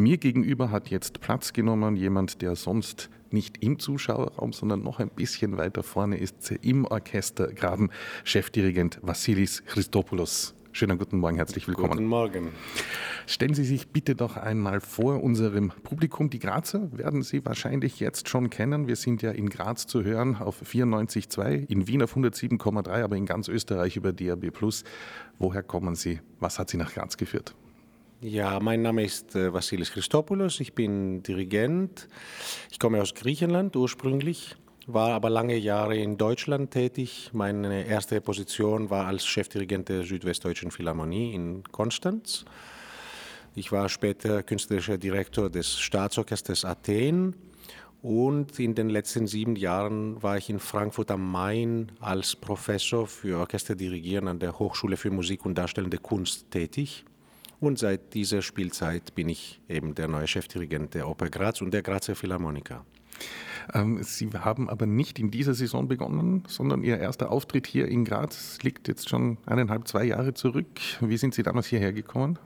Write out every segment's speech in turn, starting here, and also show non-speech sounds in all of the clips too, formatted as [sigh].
Mir gegenüber hat jetzt Platz genommen jemand, der sonst nicht im Zuschauerraum, sondern noch ein bisschen weiter vorne ist, im Orchestergraben, Chefdirigent Vassilis Christopoulos. Schönen guten Morgen, herzlich willkommen. Guten Morgen. Stellen Sie sich bitte doch einmal vor unserem Publikum. Die Grazer werden Sie wahrscheinlich jetzt schon kennen. Wir sind ja in Graz zu hören auf 94.2, in Wien auf 107,3, aber in ganz Österreich über DAB+. Woher kommen Sie? Was hat Sie nach Graz geführt? Ja, mein Name ist äh, Vassilis Christopoulos. Ich bin Dirigent. Ich komme aus Griechenland ursprünglich war aber lange Jahre in Deutschland tätig. Meine erste Position war als Chefdirigent der Südwestdeutschen Philharmonie in Konstanz. Ich war später künstlerischer Direktor des Staatsorchesters Athen und in den letzten sieben Jahren war ich in Frankfurt am Main als Professor für Orchesterdirigieren an der Hochschule für Musik und Darstellende Kunst tätig. Und seit dieser Spielzeit bin ich eben der neue Chefdirigent der Oper Graz und der Grazer Philharmoniker. Ähm, Sie haben aber nicht in dieser Saison begonnen, sondern Ihr erster Auftritt hier in Graz liegt jetzt schon eineinhalb, zwei Jahre zurück. Wie sind Sie damals hierher gekommen?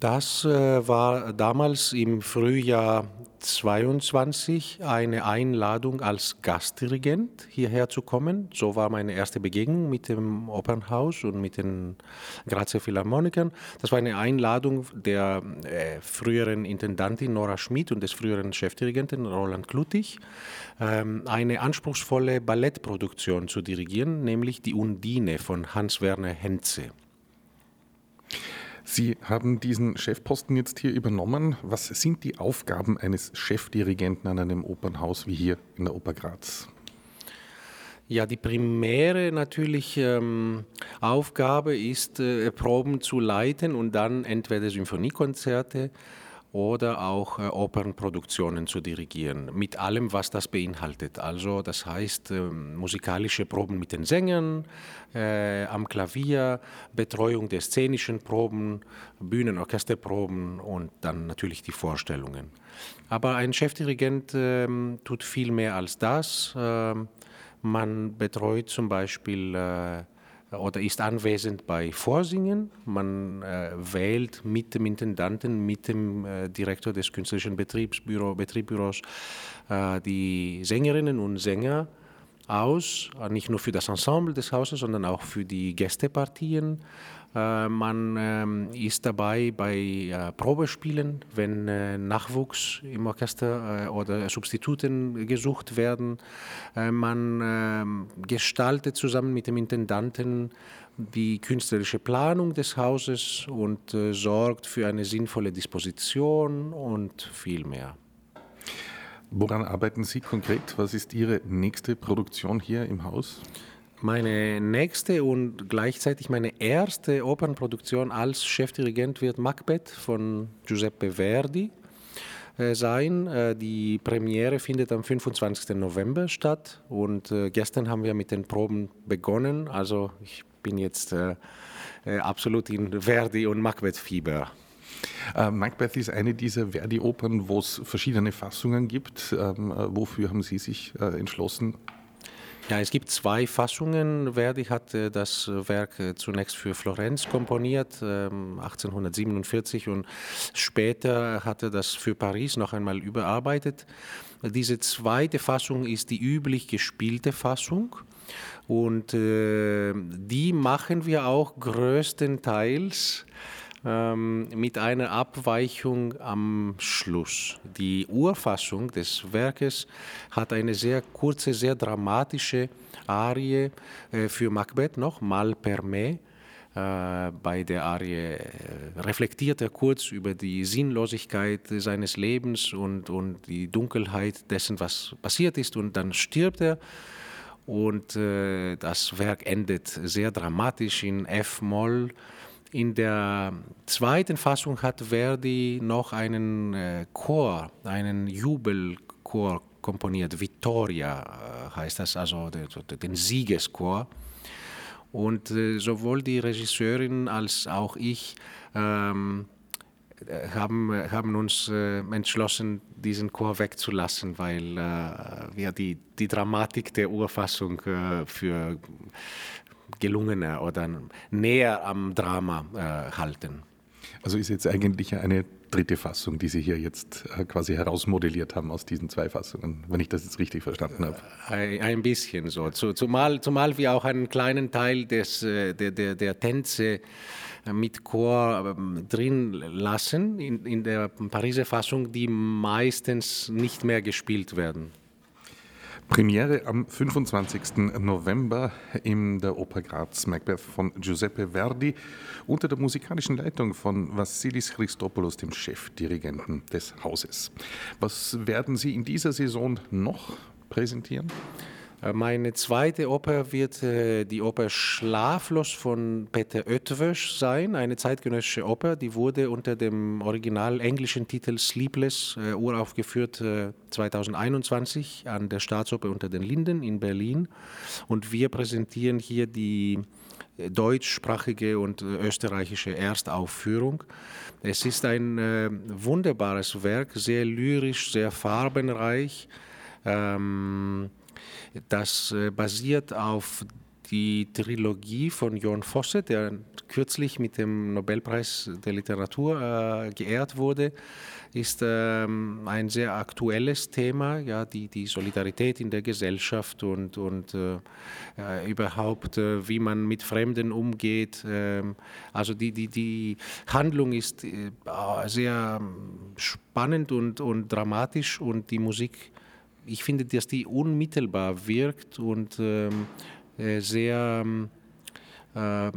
Das äh, war damals im Frühjahr 22 eine Einladung als Gastdirigent hierher zu kommen. So war meine erste Begegnung mit dem Opernhaus und mit den Grazer Philharmonikern. Das war eine Einladung der äh, früheren Intendantin Nora Schmidt und des früheren Chefdirigenten Roland Klutig, ähm, eine anspruchsvolle Ballettproduktion zu dirigieren, nämlich die Undine von Hans-Werner Henze. Sie haben diesen Chefposten jetzt hier übernommen. Was sind die Aufgaben eines Chefdirigenten an einem Opernhaus wie hier in der Oper Graz? Ja, die primäre natürlich ähm, Aufgabe ist, äh, Proben zu leiten und dann entweder Symphoniekonzerte oder auch äh, Opernproduktionen zu dirigieren, mit allem, was das beinhaltet. Also das heißt äh, musikalische Proben mit den Sängern äh, am Klavier, Betreuung der szenischen Proben, Bühnen, Orchesterproben und dann natürlich die Vorstellungen. Aber ein Chefdirigent ähm, tut viel mehr als das. Ähm, man betreut zum Beispiel äh, oder ist anwesend bei Vorsingen. Man äh, wählt mit dem Intendanten, mit dem äh, Direktor des künstlerischen Betriebsbüro, Betriebsbüros äh, die Sängerinnen und Sänger aus, äh, nicht nur für das Ensemble des Hauses, sondern auch für die Gästepartien. Äh, man ähm, ist dabei bei äh, Probespielen, wenn Nachwuchs im Orchester oder Substituten gesucht werden. man ähm, gestaltet zusammen mit dem Intendanten die künstlerische Planung des Hauses und sorgt für eine sinnvolle Disposition und viel mehr. Woran arbeiten Sie konkret? Was ist Ihre nächste Produktion hier im Haus? Meine nächste und gleichzeitig meine erste Opernproduktion als Chefdirigent wird Macbeth von Giuseppe Verdi äh, sein. Äh, die Premiere findet am 25. November statt und äh, gestern haben wir mit den Proben begonnen. Also ich bin jetzt absolut in Verdi und Macbeth-Fieber. Äh, Macbeth ist eine dieser Verdi-Opern, wo es verschiedene Fassungen gibt. Ähm, äh, wofür haben Sie sich äh, entschlossen? Ja, es gibt zwei Fassungen. Verdi hat äh, das Werk äh, zunächst für Florenz komponiert, 1847, ähm, und später hat er das für Paris noch einmal überarbeitet. Diese zweite Fassung ist die üblich gespielte Fassung. Und äh, die machen wir auch größtenteils ähm, mit einer Abweichung am Schluss. Die Urfassung des Werkes hat eine sehr kurze, sehr dramatische Arie äh, für Macbeth noch, Mal per me. Äh, bei der Arie äh, reflektiert er kurz über die Sinnlosigkeit seines Lebens und, und die Dunkelheit dessen, was passiert ist, und dann stirbt er. Und äh, das Werk endet sehr dramatisch in F-Moll. In der zweiten Fassung hat Verdi noch einen äh, Chor, einen Jubelchor komponiert. Vittoria äh, heißt das, also den, Siegeschor. Und äh, sowohl die Regisseurin als auch ich ähm, haben, haben uns entschlossen, diesen Chor wegzulassen, weil äh, wir die, die Dramatik der Urfassung äh, für gelungener oder näher am Drama äh, halten. Also ist jetzt eigentlich eine dritte Fassung, die Sie hier jetzt äh, quasi herausmodelliert haben aus diesen zwei Fassungen, wenn ich das jetzt richtig verstanden habe. Ein, bisschen so. Zumal, zumal wir auch einen kleinen Teil des, äh, der, der, der Tänze mit Chor ähm, drin lassen in, in der Pariser Fassung, die meistens nicht mehr gespielt werden. Premiere am 25. November in der Oper Graz Macbeth von Giuseppe Verdi unter der musikalischen Leitung von Vassilis Christopoulos, dem Chefdirigenten des Hauses. Was werden Sie in dieser Saison noch präsentieren? Äh, meine zweite Oper wird äh, die Oper Schlaflos von Peter Oetwösch sein, eine zeitgenössische Oper, die wurde unter dem original englischen Titel Sleepless äh, uraufgeführt 2021 an der Staatsoper unter den Linden in Berlin und wir präsentieren hier die deutschsprachige und österreichische Erstaufführung. Es ist ein wunderbares Werk, sehr lyrisch, sehr farbenreich. Ähm, das äh, basiert auf die Trilogie von John Fosse, der kürzlich mit dem Nobelpreis der Literatur äh, geehrt wurde, ist ähm, ein sehr aktuelles Thema, ja, die, die Solidarität in der Gesellschaft und, und äh, äh, überhaupt, äh, wie man mit Fremden umgeht. Ähm, also die, die, die Handlung ist äh, sehr spannend und, und dramatisch und die Musik ich finde, dass die unmittelbar wirkt und ähm, äh, sehr, äh,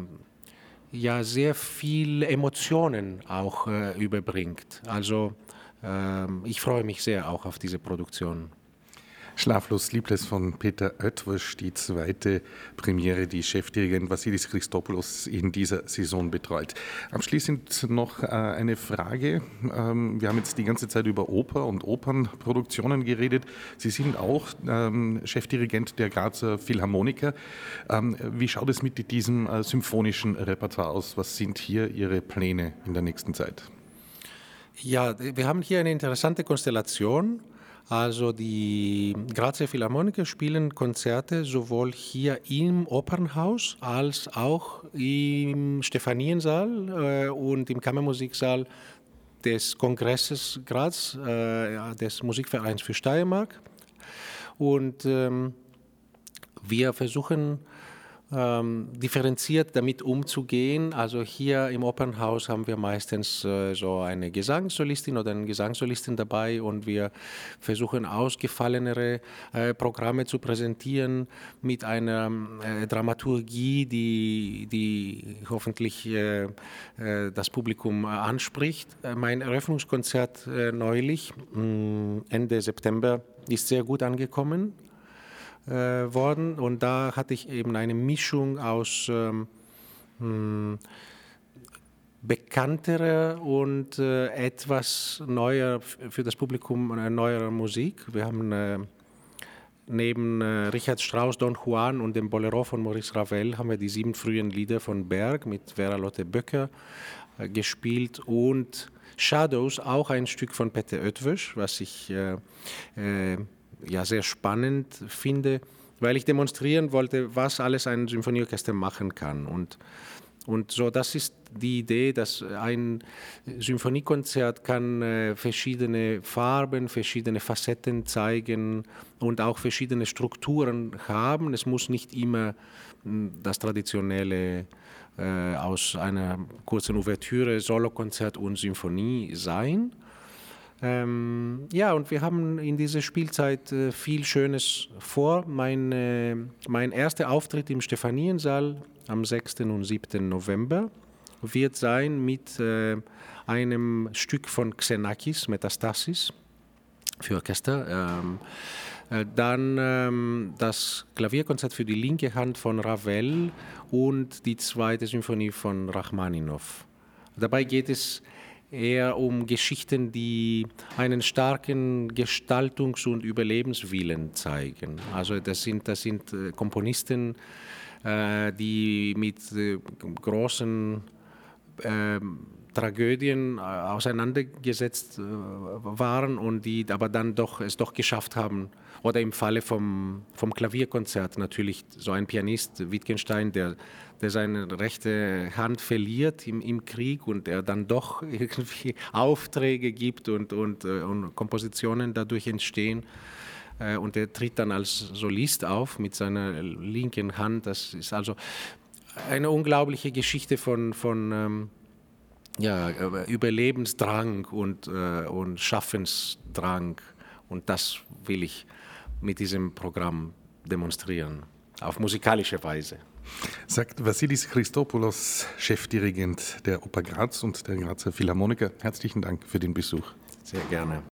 ja, sehr viel Emotionen auch äh, überbringt. Also ähm, ich freue mich sehr auch auf diese Produktion. Schlaflos Liebles von Peter Oetwisch, die zweite Premiere, die Chefdirigent Vassilis Christopoulos in dieser Saison betreut. Abschließend noch äh, eine Frage. Ähm, wir haben jetzt die ganze Zeit über Oper und Opernproduktionen geredet. Sie sind auch ähm, Chefdirigent der Grazer Philharmoniker. Ähm, wie schaut es mit diesem äh, symphonischen Repertoire aus? Was sind hier Ihre Pläne in der nächsten Zeit? Ja, wir haben hier eine interessante Konstellation. Also die Grazer Philharmoniker spielen Konzerte sowohl hier im Opernhaus als auch im Stephaniensaal äh, und im Kammermusiksaal des Kongresses Graz, äh, des Musikvereins für Steiermark. Und ähm, wir versuchen ähm, differenziert damit umzugehen. Also hier im Opernhaus haben wir meistens äh, so eine Gesangssolistin oder einen Gesangssolistin dabei und wir versuchen ausgefallenere äh, Programme zu präsentieren mit einer äh, Dramaturgie, die, die hoffentlich äh, äh, das Publikum anspricht. Äh, mein Eröffnungskonzert neulich, mm, Ende September, ist sehr gut angekommen äh, worden und da hatte ich eben eine Mischung aus ähm, hm, bekannterer und äh, etwas neuer für das Publikum äh, neuerer Musik. Wir haben äh, neben äh, Richard Strauss, Don Juan und dem Bolero von Maurice Ravel haben wir die sieben frühen Lieder von Berg mit Vera Lotte Böcker äh, gespielt und Shadows, auch ein Stück von Peter Oetwisch, was ich ja, sehr spannend finde, weil ich demonstrieren wollte, was alles ein Symphonieorchester machen kann. Und, und so, das ist die Idee, dass ein Symphoniekonzert kann äh, verschiedene Farben, verschiedene Facetten zeigen und auch verschiedene Strukturen haben. Es muss nicht immer hm, das traditionelle äh, aus einer kurzen Ouvertüre, Solokonzert und Symphonie sein, ähm, ja, und wir haben in dieser Spielzeit äh, viel Schönes vor. Mein, äh, mein erster Auftritt im Stephaniensaal am 6. und 7. November wird sein mit äh, einem Stück von Xenakis, Metastasis, für Orchester. Ähm, äh, dann ähm, das Klavierkonzert für die linke Hand von Ravel und die zweite Symphonie von Rachmaninow. Dabei geht es eher um Geschichten, die einen starken Gestaltungs- und Überlebenswillen zeigen. Also das sind, das sind äh, Komponisten, äh, die mit äh, großen ähm, Tragödien auseinandergesetzt waren und die aber dann doch es doch geschafft haben. Oder im Falle vom, vom Klavierkonzert natürlich so ein Pianist, Wittgenstein, der, der seine rechte Hand verliert im, im Krieg und er dann doch [laughs] irgendwie Aufträge gibt und, und, und Kompositionen dadurch entstehen. Äh, und er tritt dann als Solist auf mit seiner linken Hand. Das ist also eine unglaubliche Geschichte von, von ähm, ja, Überlebensdrang und, äh, und Schaffensdrang. Und das will ich mit diesem Programm demonstrieren, auf musikalische Weise. Sagt Vassilis Christopoulos, Chefdirigent der Oper Graz und der Grazer Philharmoniker. Herzlichen Dank für den Besuch. Sehr gerne.